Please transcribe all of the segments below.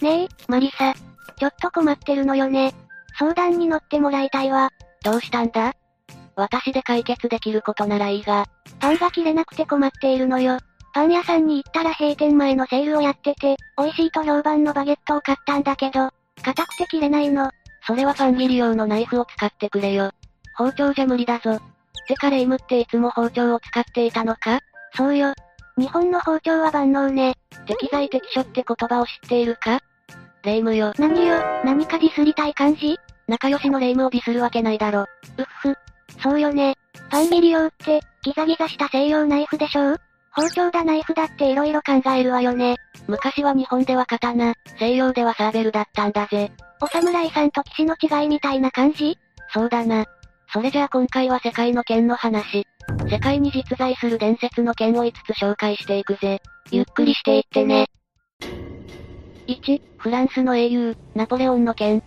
ねえ、マリサ。ちょっと困ってるのよね。相談に乗ってもらいたいわ。どうしたんだ？私で解決できることならいいが。パンが切れなくて困っているのよ。パン屋さんに行ったら閉店前のセールをやってて、美味しいと評判のバゲットを買ったんだけど、硬くて切れないの。それはパン切り用のナイフを使ってくれよ。包丁じゃ無理だぞ。てかレイムっていつも包丁を使っていたのか？そうよ。日本の包丁は万能ね。適材適所って言葉を知っているか？レイムよ。何よ、何かディスりたい感じ？仲良しのレイムをディスるわけないだろ。うっふ。そうよね。パン切り用って、ギザギザした西洋ナイフでしょ包丁だナイフだって色々考えるわよね。昔は日本では刀、西洋ではサーベルだったんだぜ。お侍さんと騎士の違いみたいな感じ？そうだな。それじゃあ今回は世界の剣の話。世界に実在する伝説の剣を5つ紹介していくぜ。ゆっくりしていってね。1、フランスの英雄、ナポレオンの剣。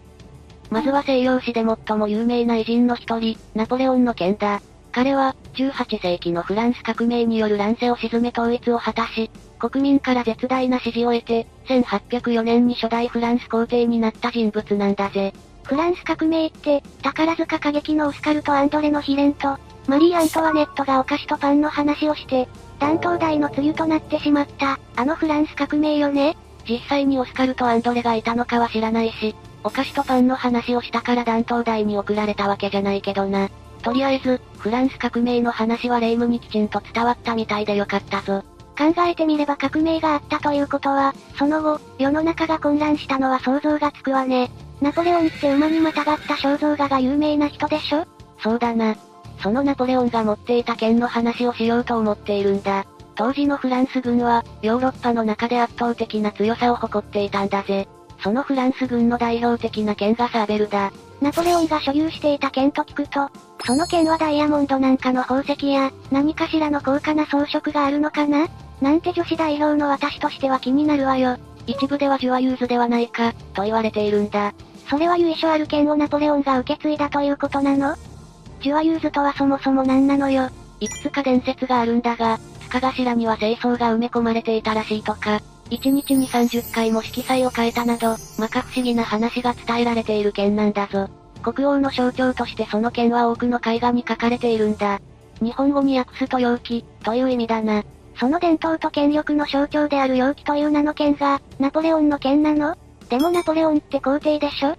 まずは西洋史で最も有名な偉人の一人、ナポレオンの剣だ。彼は、18世紀のフランス革命による乱世を沈め統一を果たし、国民から絶大な支持を得て、1804年に初代フランス皇帝になった人物なんだぜ。フランス革命って、宝塚歌劇のオスカルとアンドレの秘伝と、マリー・アントワネットがお菓子とパンの話をして、断頭台の梅雨となってしまった、あのフランス革命よね実際にオスカルとアンドレがいたのかは知らないし、お菓子とパンの話をしたから断頭台に送られたわけじゃないけどな。とりあえず、フランス革命の話はレイムにきちんと伝わったみたいでよかったぞ。考えてみれば革命があったということは、その後、世の中が混乱したのは想像がつくわね。ナポレオンって馬にまたがった肖像画が有名な人でしょ？そうだな。そのナポレオンが持っていた剣の話をしようと思っているんだ。当時のフランス軍は、ヨーロッパの中で圧倒的な強さを誇っていたんだぜ。そのフランス軍の代表的な剣がサーベルだ。ナポレオンが所有していた剣と聞くと、その剣はダイヤモンドなんかの宝石や、何かしらの高価な装飾があるのかな？なんて女子代表の私としては気になるわよ。一部ではジュアユーズではないか、と言われているんだ。それは由緒ある剣をナポレオンが受け継いだということなの？ジュアユーズとはそもそも何なのよ。いくつか伝説があるんだが、塚頭には清掃が埋め込まれていたらしいとか、1日に30回も色彩を変えたなど、摩訶不思議な話が伝えられている剣なんだぞ。国王の象徴としてその剣は多くの絵画に書かれているんだ。日本語に訳すと陽気、という意味だな。その伝統と権力の象徴である陽気という名の剣が、ナポレオンの剣なの？でもナポレオンって皇帝でしょ？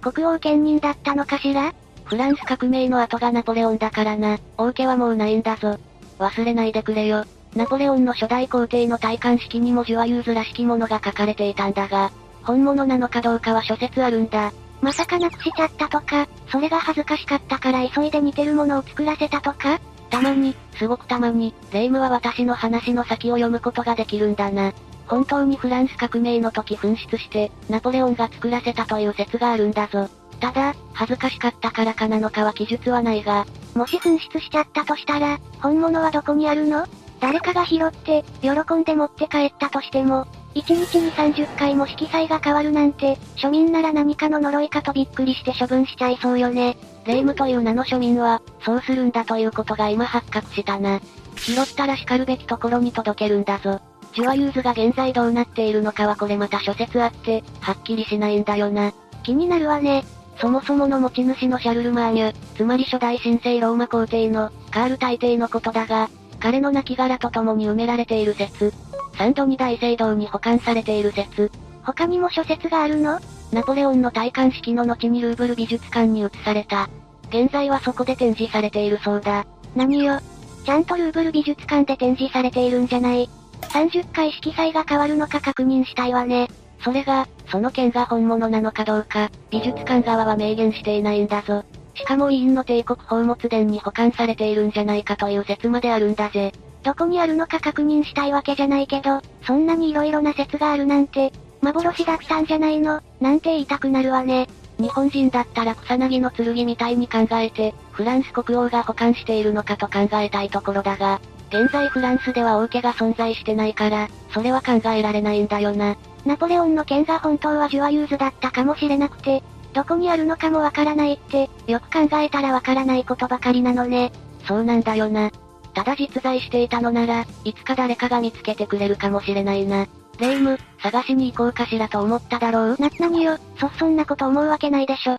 国王兼任だったのかしら？フランス革命の後がナポレオンだからな、王家はもうないんだぞ。忘れないでくれよ。ナポレオンの初代皇帝の戴冠式にもジュアユーズらしきものが描かれていたんだが、本物なのかどうかは諸説あるんだ。まさかなくしちゃったとか、それが恥ずかしかったから急いで似てるものを作らせたとか？たまに、すごくたまに、レイムは私の話の先を読むことができるんだな。本当にフランス革命の時紛失して、ナポレオンが作らせたという説があるんだぞ。ただ、恥ずかしかったからかなのかは記述はないが、もし紛失しちゃったとしたら、本物はどこにあるの？誰かが拾って、喜んで持って帰ったとしても、1日に30回も色彩が変わるなんて、庶民なら何かの呪いかとびっくりして処分しちゃいそうよね。霊夢という名の庶民は、そうするんだということが今発覚したな。拾ったら然るべきところに届けるんだぞ。ジュアユーズが現在どうなっているのかはこれまた諸説あって、はっきりしないんだよな。気になるわね。そもそもの持ち主のシャルルマーニュ、つまり初代神聖ローマ皇帝の、カール大帝のことだが、彼の亡骸と共に埋められている説。サンドニ大聖堂に保管されている説。他にも諸説があるの？ナポレオンの戴冠式の後にルーブル美術館に移された。現在はそこで展示されているそうだ。何よ？ちゃんとルーブル美術館で展示されているんじゃない？30回色彩が変わるのか確認したいわね。それが、その剣が本物なのかどうか、美術館側は明言していないんだぞ。しかも委員の帝国宝物殿に保管されているんじゃないかという説まであるんだぜ。どこにあるのか確認したいわけじゃないけど、そんなに色々な説があるなんて、幻だったんじゃないの？なんて言いたくなるわね。日本人だったら草薙の剣みたいに考えて、フランス国王が保管しているのかと考えたいところだが、現在フランスでは王家が存在してないから、それは考えられないんだよな。ナポレオンの剣が本当はジュアユーズだったかもしれなくて、どこにあるのかもわからないって、よく考えたらわからないことばかりなのね。そうなんだよな。ただ実在していたのなら、いつか誰かが見つけてくれるかもしれないな。霊夢、探しに行こうかしらと思っただろう？な、なによ、そ、そんなこと思うわけないでしょ。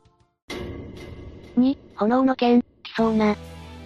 2、炎の剣、来そうな。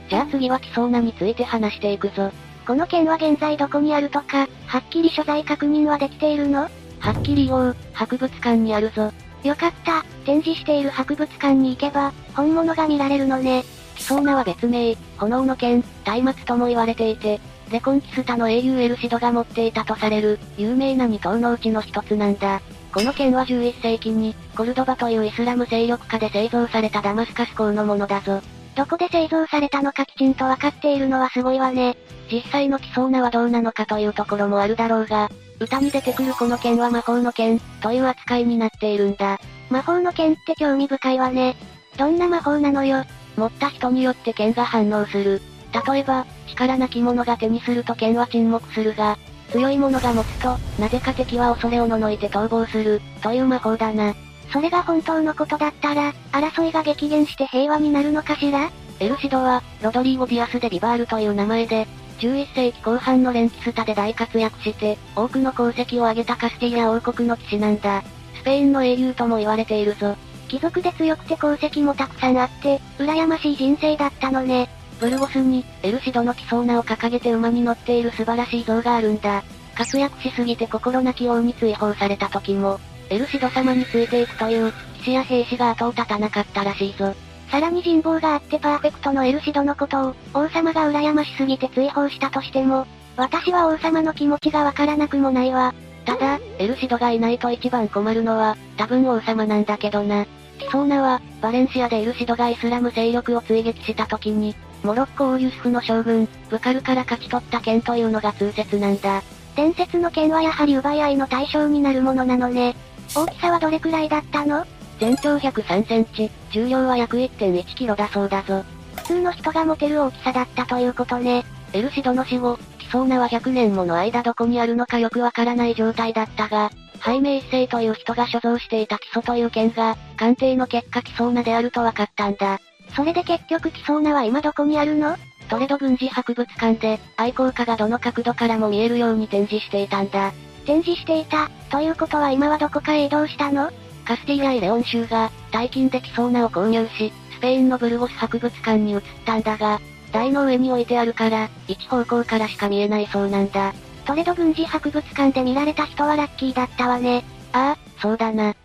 じゃあ次は来そうなについて話していくぞ。この剣は現在どこにあるとか、はっきり所在確認はできているの？はっきり言おう、博物館にあるぞ。よかった、展示している博物館に行けば、本物が見られるのね。来そうなは別名、炎の剣、松明とも言われていて、レコンキスタの英雄エルシドが持っていたとされる、有名な二頭のうちの一つなんだ。この剣は11世紀に、コルドバというイスラム勢力下で製造されたダマスカス港のものだぞ。どこで製造されたのかきちんとわかっているのはすごいわね。実際の来そうなはどうなのかというところもあるだろうが、歌に出てくるこの剣は魔法の剣、という扱いになっているんだ。魔法の剣って興味深いわね。どんな魔法なのよ。持った人によって剣が反応する。例えば、力なき者が手にすると剣は沈黙するが、強い者が持つと、なぜか敵は恐れおののいて逃亡する、という魔法だな。それが本当のことだったら、争いが激減して平和になるのかしら？エルシドは、ロドリーゴ・ディアス・デ・ビバールという名前で、11世紀後半のレコンキスタで大活躍して、多くの功績を挙げたカスティリア王国の騎士なんだ。スペインの英雄とも言われているぞ。貴族で強くて功績もたくさんあって、羨ましい人生だったのね。ブルゴスに、エルシドの来そうなを掲げて馬に乗っている素晴らしい像があるんだ。活躍しすぎて心なき王に追放された時も、エルシド様についていくという、騎士や兵士が後を絶たなかったらしいぞ。さらに人望があってパーフェクトのエルシドのことを、王様が羨ましすぎて追放したとしても、私は王様の気持ちがわからなくもないわ。ただ、エルシドがいないと一番困るのは、多分王様なんだけどな。キソーナは、バレンシアでエルシドがイスラム勢力を追撃した時に、モロッコ王ユスフの将軍、ブカルから勝ち取った剣というのが通説なんだ。伝説の剣はやはり奪い合いの対象になるものなのね。大きさはどれくらいだったの？全長103センチ、重量は約1.1キロだそうだぞ。普通の人が持てる大きさだったということね。エルシドの死後、キソーナは100年もの間どこにあるのかよくわからない状態だったが、ハイメ一世という人が所蔵していた基礎という剣が、鑑定の結果キソーナであると分かったんだ。それで結局キソーナは今どこにあるの？トレド軍事博物館で、愛好家がどの角度からも見えるように展示していたんだ。展示していた、ということは今はどこかへ移動したの？カスティーライ・レオン州が、大金でキソーナを購入し、スペインのブルゴス博物館に移ったんだが、台の上に置いてあるから、一方向からしか見えないそうなんだ。トレド軍事博物館で見られた人はラッキーだったわね。ああ、そうだな。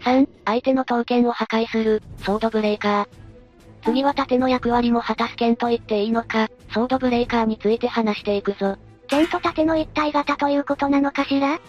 3、相手の刀剣を破壊する、ソードブレーカー。次は盾の役割も果たす剣と言っていいのか、ソードブレーカーについて話していくぞ。剣と盾の一体型ということなのかしら？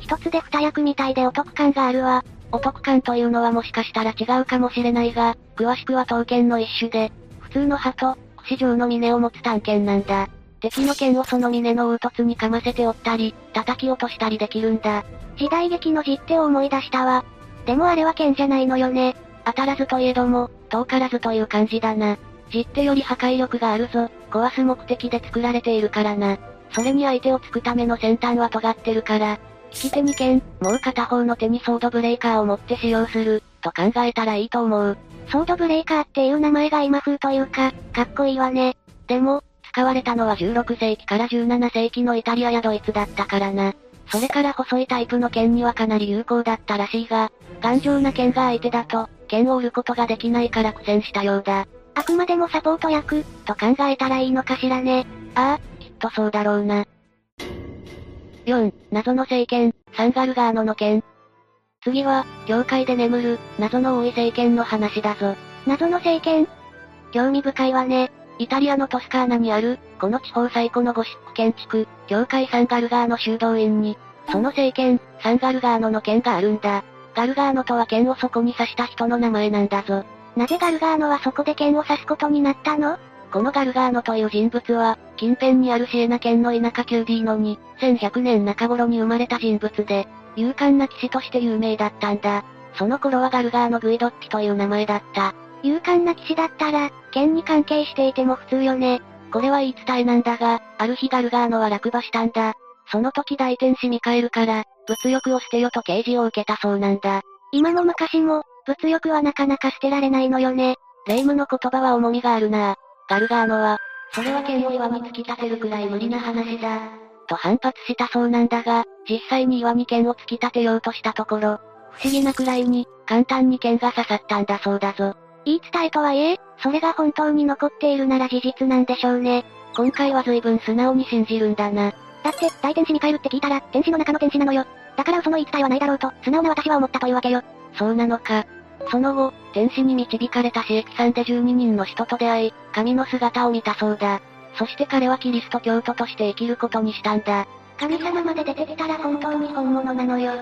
一つで二役みたいでお得感があるわ。お得感というのはもしかしたら違うかもしれないが、詳しくは刀剣の一種で、普通の刃と、櫛状の峰を持つ短剣なんだ。敵の剣をその峰の凹凸にかませて折ったり、叩き落としたりできるんだ。時代劇の実手を思い出したわ。でもあれは剣じゃないのよね。当たらずといえども、遠からずという感じだな。実手より破壊力があるぞ、壊す目的で作られているからな。それに相手を突くための先端は尖ってるから、利き手に剣、もう片方の手にソードブレーカーを持って使用する、と考えたらいいと思う。ソードブレーカーっていう名前が今風というか、かっこいいわね。でも、使われたのは16世紀から17世紀のイタリアやドイツだったからな。それから細いタイプの剣にはかなり有効だったらしいが、頑丈な剣が相手だと、剣を売ることができないから苦戦したようだ。あくまでもサポート役、と考えたらいいのかしらね。ああ、とそうだろうな。4、謎の聖剣、サンガルガーノの剣。次は、教会で眠る、謎の多い聖剣の話だぞ。謎の聖剣？興味深いわね。イタリアのトスカーナにある、この地方最古のゴシック建築、教会サンガルガーノ修道院に、その聖剣、サンガルガーノの剣があるんだ。ガルガーノとは剣をそこに刺した人の名前なんだぞ。なぜガルガーノはそこで剣を刺すことになったの？このガルガーノという人物は、近辺にあるシエナ県の田舎キューディーノに、1100年中頃に生まれた人物で、勇敢な騎士として有名だったんだ。その頃はガルガーノ・グイドッピという名前だった。勇敢な騎士だったら、剣に関係していても普通よね。これは言い伝えなんだが、ある日ガルガーノは落馬したんだ。その時大天使ミカエルから、物欲を捨てよと啓示を受けたそうなんだ。今も昔も、物欲はなかなか捨てられないのよね。霊夢の言葉は重みがあるなガルガーノは、それは剣を岩に突き立てるくらい無理な話だ。と反発したそうなんだが、実際に岩に剣を突き立てようとしたところ、不思議なくらいに、簡単に剣が刺さったんだそうだぞ。言い伝えとはいえ、それが本当に残っているなら事実なんでしょうね。今回は随分素直に信じるんだな。だって、大天使ミカエルって聞いたら、天使の中の天使なのよ。だから嘘の言い伝えはないだろうと、素直な私は思ったというわけよ。そうなのか。その後、天使に導かれた刺激さんで12人の人と出会い、神の姿を見たそうだ。そして彼はキリスト教徒として生きることにしたんだ。神様まで出てきたら本当に本物なのよ。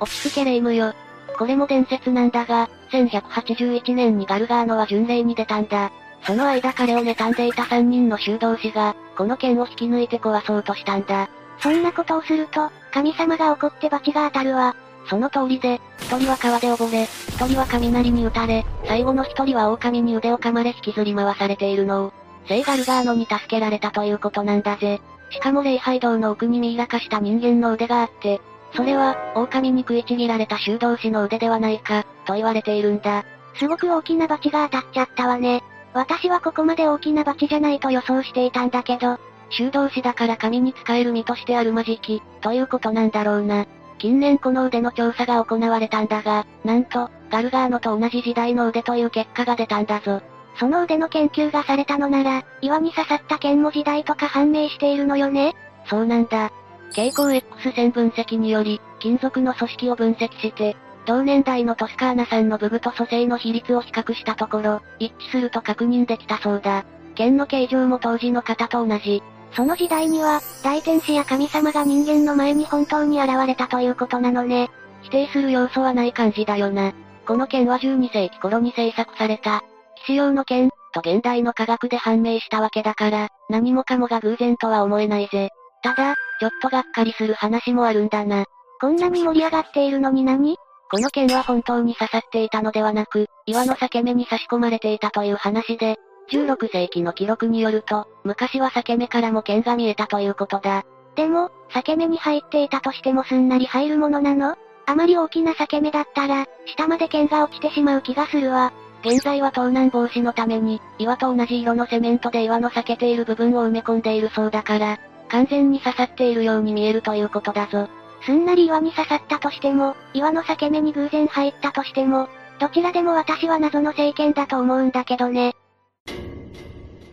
落ち着けレイムよ。これも伝説なんだが、1181年にガルガーノは巡礼に出たんだ。その間彼を妬んでいた3人の修道士が、この剣を引き抜いて壊そうとしたんだ。そんなことをすると、神様が怒って罰が当たるわ。その通りで、一人は川で溺れ、一人は雷に打たれ、最後の一人は狼に腕を噛まれ引きずり回されているのを、聖ガルガーノに助けられたということなんだぜ。しかも礼拝堂の奥にミイラ化した人間の腕があって、それは、狼に食いちぎられた修道士の腕ではないか、と言われているんだ。すごく大きな罰が当たっちゃったわね。私はここまで大きな罰じゃないと予想していたんだけど、修道士だから神に使える身としてあるまじき、ということなんだろうな。近年この腕の調査が行われたんだが、なんと、ガルガーノと同じ時代の腕という結果が出たんだぞ。その腕の研究がされたのなら、岩に刺さった剣も時代とか判明しているのよね？そうなんだ。蛍光 X 線分析により、金属の組織を分析して、同年代のトスカーナ産の部分と組成の比率を比較したところ、一致すると確認できたそうだ。剣の形状も当時の方と同じ。その時代には、大天使や神様が人間の前に本当に現れたということなのね。否定する要素はない感じだよな。この剣は12世紀頃に制作された、騎士用の剣、と現代の科学で判明したわけだから、何もかもが偶然とは思えないぜ。ただ、ちょっとがっかりする話もあるんだな。こんなに盛り上がっているのに何？この剣は本当に刺さっていたのではなく、岩の裂け目に差し込まれていたという話で、16世紀の記録によると、昔は裂け目からも剣が見えたということだ。でも、裂け目に入っていたとしてもすんなり入るものなの？あまり大きな裂け目だったら、下まで剣が落ちてしまう気がするわ。現在は盗難防止のために、岩と同じ色のセメントで岩の裂けている部分を埋め込んでいるそうだから、完全に刺さっているように見えるということだぞ。すんなり岩に刺さったとしても、岩の裂け目に偶然入ったとしても、どちらでも私は謎の聖剣だと思うんだけどね。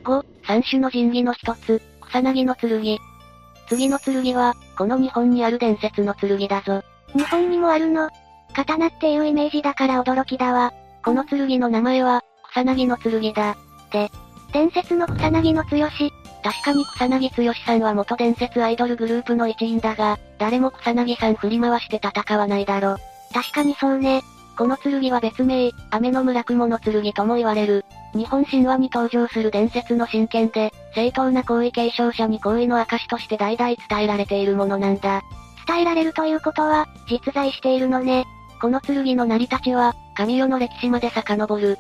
5、三種の神器の一つ、草薙の剣。次の剣は、この日本にある伝説の剣だぞ。日本にもあるの刀っていうイメージだから驚きだわ。この剣の名前は、草薙の剣だ。で、伝説の草薙の強し。確かに草薙剛さんは元伝説アイドルグループの一員だが、誰も草薙さん振り回して戦わないだろ。確かにそうね。この剣は別名、雨の村雲の剣とも言われる。日本神話に登場する伝説の神剣で、正当な行為継承者に行為の証として代々伝えられているものなんだ。伝えられるということは、実在しているのね。この剣の成り立ちは、神代の歴史まで遡る。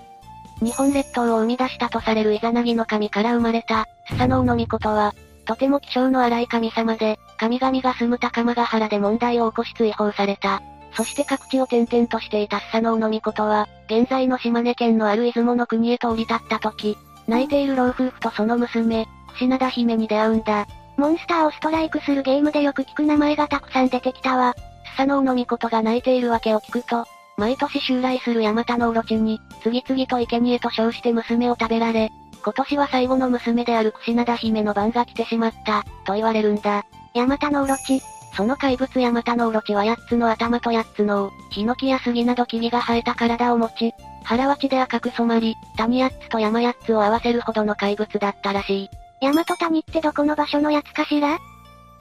日本列島を生み出したとされるイザナギの神から生まれた、スサノオノミコトは、とても気性の荒い神様で、神々が住む高間ヶ原で問題を起こし追放された。そして各地を転々としていたスサノオノミコトは、現在の島根県のある出雲の国へと降り立った時、泣いている老夫婦とその娘、串灘姫に出会うんだ。モンスターをストライクするゲームでよく聞く名前がたくさん出てきたわ。スサノオノミコトが泣いているわけを聞くと、毎年襲来するヤマタノオロチに、次々と生贄と称して娘を食べられ、今年は最後の娘である串灘姫の番が来てしまった、と言われるんだ。ヤマタノオロチ。その怪物ヤマタノオロチは8つの頭と8つのヒノキや杉など木々が生えた体を持ち、腹は血で赤く染まり、谷8つと山8つを合わせるほどの怪物だったらしい。山と谷ってどこの場所のやつかしら？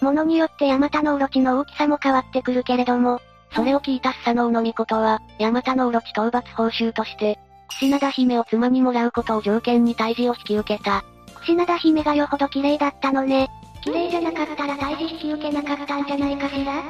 物によってヤマタノオロチの大きさも変わってくるけれども、それを聞いたスサノオノミコトは、ヤマタノオロチ討伐報酬として、串灘姫を妻にもらうことを条件に退治を引き受けた。串灘姫がよほど綺麗だったのね。綺麗じゃなかったら退治引き受けなかったんじゃないかしら？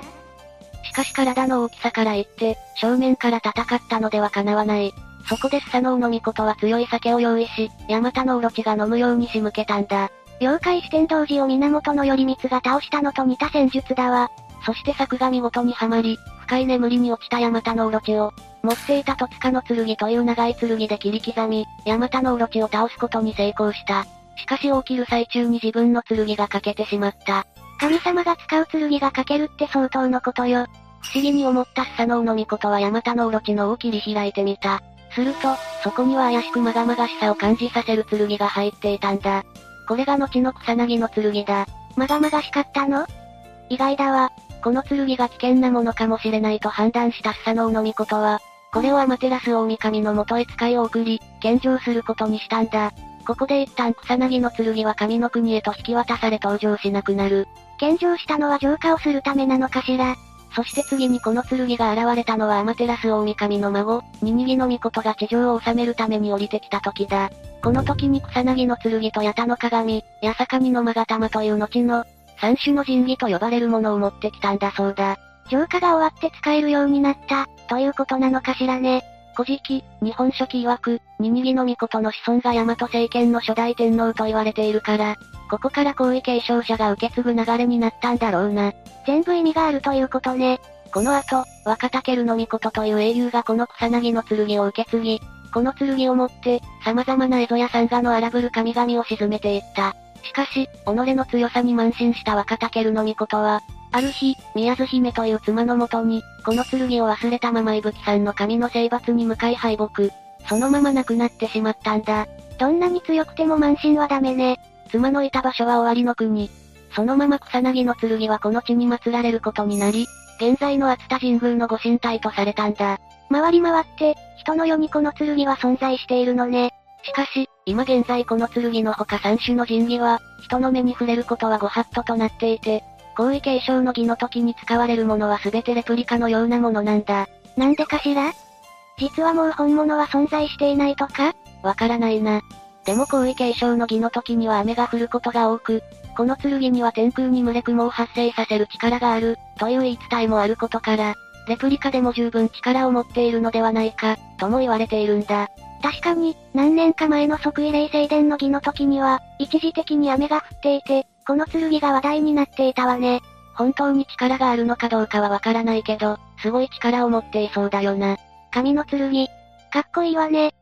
しかし体の大きさから言って、正面から戦ったのでは叶わない。そこでスサノオノミコトは強い酒を用意し、ヤマタノオロチが飲むように仕向けたんだ。妖怪四天童寺を源頼光が倒したのと似た戦術だわ。そして作が見事にはまり、深い眠りに落ちたヤマタノオロチを、持っていた戸塚の剣という長い剣で切り刻み、ヤマタノオロチを倒すことに成功した。しかし起きる最中に自分の剣が欠けてしまった。神様が使う剣が書けるって相当のことよ。不思議に思ったスサノオノミコトはヤマタノオロチの尾を切り開いてみた。すると、そこには怪しくまがまがしさを感じさせる剣が入っていたんだ。これが後の草薙の剣だ。まがまがしかったの？意外だわ。この剣が危険なものかもしれないと判断したスサノオノミコトは、これをアマテラス大神の元へ使いを送り、献上することにしたんだ。ここで一旦草薙の剣は神の国へと引き渡され登場しなくなる。献上したのは浄化をするためなのかしら。そして次にこの剣が現れたのはアマテラス大神の孫、ニニギの御事が地上を治めるために降りてきた時だ。この時に草薙の剣と八田の鏡、八坂にの勾玉という後の、三種の神器と呼ばれるものを持ってきたんだそうだ。浄化が終わって使えるようになった、ということなのかしらね。古事記、日本書紀曰く、ニニギの御事の子孫が大和政権の初代天皇と言われているから、ここから皇位継承者が受け継ぐ流れになったんだろうな。全部意味があるということね。この後、若竹の御事という英雄がこの草薙の剣を受け継ぎ、この剣を持って、様々な江戸や山河の荒ぶる神々を沈めていった。しかし、己の強さに慢心した若竹の御事は、ある日、宮津姫という妻のもとに、この剣を忘れたまま伊吹さんの神の征伐に向かい敗北。そのまま亡くなってしまったんだ。どんなに強くても慢心はダメね。妻のいた場所は終わりの国。そのまま草薙の剣はこの地に祀られることになり、現在の熱田神宮のご神体とされたんだ。回り回って、人の世にこの剣は存在しているのね。しかし、今現在この剣の他三種の神器は、人の目に触れることはご法度となっていて、皇位継承の儀の時に使われるものは全てレプリカのようなものなんだ。なんでかしら？実はもう本物は存在していないとか？わからないな。でも皇位継承の儀の時には雨が降ることが多く、この剣には天空に群れ雲を発生させる力がある、という言い伝えもあることから、レプリカでも十分力を持っているのではないか、とも言われているんだ。確かに、何年か前の即位霊聖殿の儀の時には、一時的に雨が降っていて、この剣が話題になっていたわね。本当に力があるのかどうかはわからないけど、すごい力を持っていそうだよな。神の剣。かっこいいわね。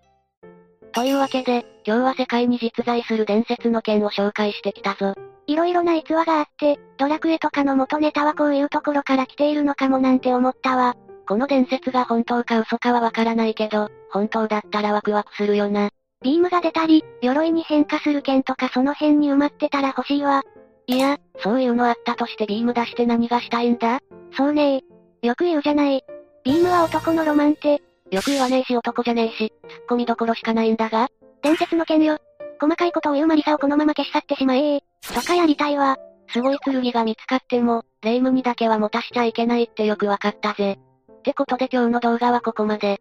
というわけで、今日は世界に実在する伝説の剣を紹介してきたぞ。いろいろな逸話があって、ドラクエとかの元ネタはこういうところから来ているのかもなんて思ったわ。この伝説が本当か嘘かはわからないけど、本当だったらワクワクするよな。ビームが出たり、鎧に変化する剣とかその辺に埋まってたら欲しいわ。いや、そういうのあったとしてビーム出して何がしたいんだ？そうねよく言うじゃない。ビームは男のロマンって。よく言わねえし男じゃねえし、ツッコミどころしかないんだが。伝説の剣よ。細かいことを言うマリサをこのまま消し去ってしまえとかやりたいわ。すごい剣が見つかっても、霊夢にだけは持たしちゃいけないってよくわかったぜ。ってことで今日の動画はここまで。